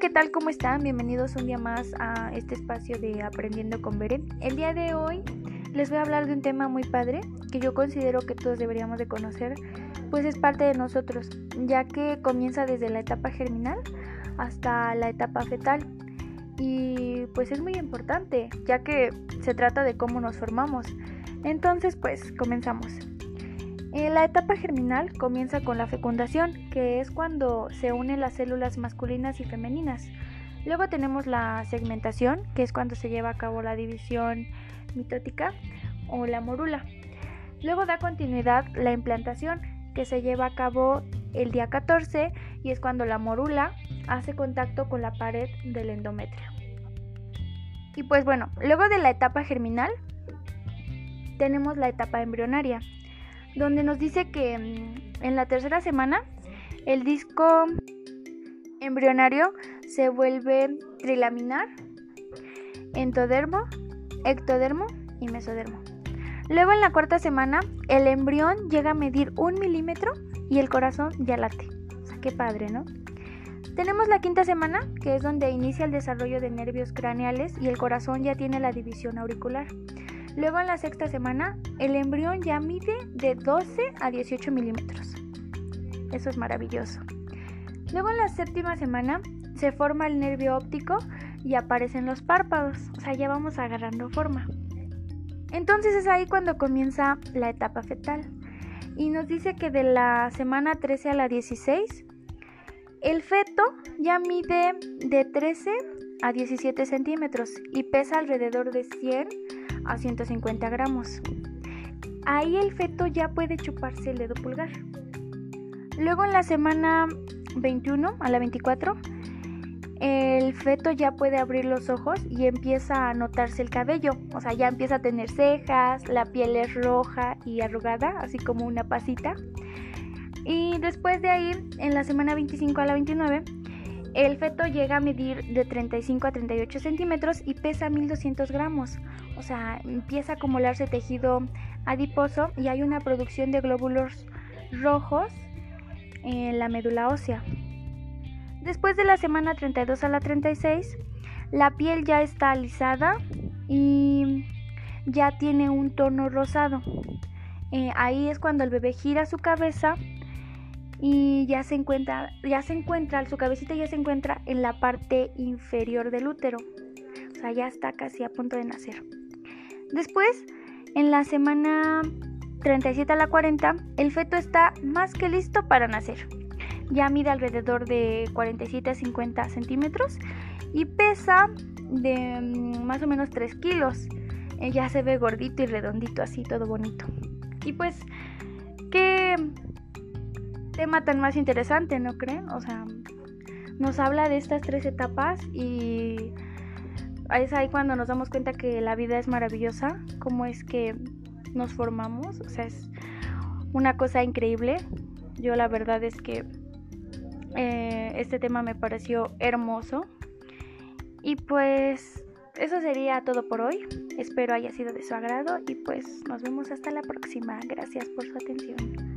¿qué tal? ¿Cómo están? Bienvenidos un día más a este espacio de Aprendiendo con Beren. El día de hoy les voy a hablar de un tema muy padre que yo considero que todos deberíamos de conocer, pues es parte de nosotros, ya que comienza desde la etapa germinal hasta la etapa fetal. Y pues es muy importante, ya que se trata de cómo nos formamos. Entonces, pues comenzamos. La etapa germinal comienza con la fecundación, que es cuando se unen las células masculinas y femeninas. Luego tenemos la segmentación, que es cuando se lleva a cabo la división mitótica o la morula. Luego da continuidad la implantación, que se lleva a cabo el día 14 y es cuando la morula hace contacto con la pared del endometrio. Y pues bueno, luego de la etapa germinal tenemos la etapa embrionaria, donde nos dice que mm, en la tercera semana el disco embrionario se vuelve trilaminar, entodermo, ectodermo y mesodermo. Luego en la cuarta semana el embrión llega a medir un milímetro y el corazón ya late. O sea, qué padre, ¿no? Tenemos la quinta semana, que es donde inicia el desarrollo de nervios craneales y el corazón ya tiene la división auricular. Luego en la sexta semana, el embrión ya mide de 12 a 18 milímetros. Eso es maravilloso. Luego en la séptima semana se forma el nervio óptico y aparecen los párpados. O sea, ya vamos agarrando forma. Entonces es ahí cuando comienza la etapa fetal. Y nos dice que de la semana 13 a la 16, el feto ya mide de 13 a 17 centímetros y pesa alrededor de 100 a 150 gramos. Ahí el feto ya puede chuparse el dedo pulgar. Luego en la semana 21 a la 24, el feto ya puede abrir los ojos y empieza a notarse el cabello. O sea, ya empieza a tener cejas, la piel es roja y arrugada, así como una pasita. Y después de ahí, en la semana 25 a la 29, el feto llega a medir de 35 a 38 centímetros y pesa 1200 gramos. O sea, empieza a acumularse tejido adiposo y hay una producción de glóbulos rojos en la médula ósea. Después de la semana 32 a la 36, la piel ya está alisada y ya tiene un tono rosado. Eh, ahí es cuando el bebé gira su cabeza y ya se encuentra, ya se encuentra, su cabecita ya se encuentra en la parte inferior del útero. O sea, ya está casi a punto de nacer. Después, en la semana 37 a la 40, el feto está más que listo para nacer. Ya mide alrededor de 47 a 50 centímetros y pesa de mm, más o menos 3 kilos. Eh, ya se ve gordito y redondito, así todo bonito. Y pues, ¿qué, tema tan más interesante, ¿no creen? O sea, nos habla de estas tres etapas y es ahí cuando nos damos cuenta que la vida es maravillosa, cómo es que nos formamos, o sea, es una cosa increíble. Yo la verdad es que eh, este tema me pareció hermoso. Y pues eso sería todo por hoy. Espero haya sido de su agrado y pues nos vemos hasta la próxima. Gracias por su atención.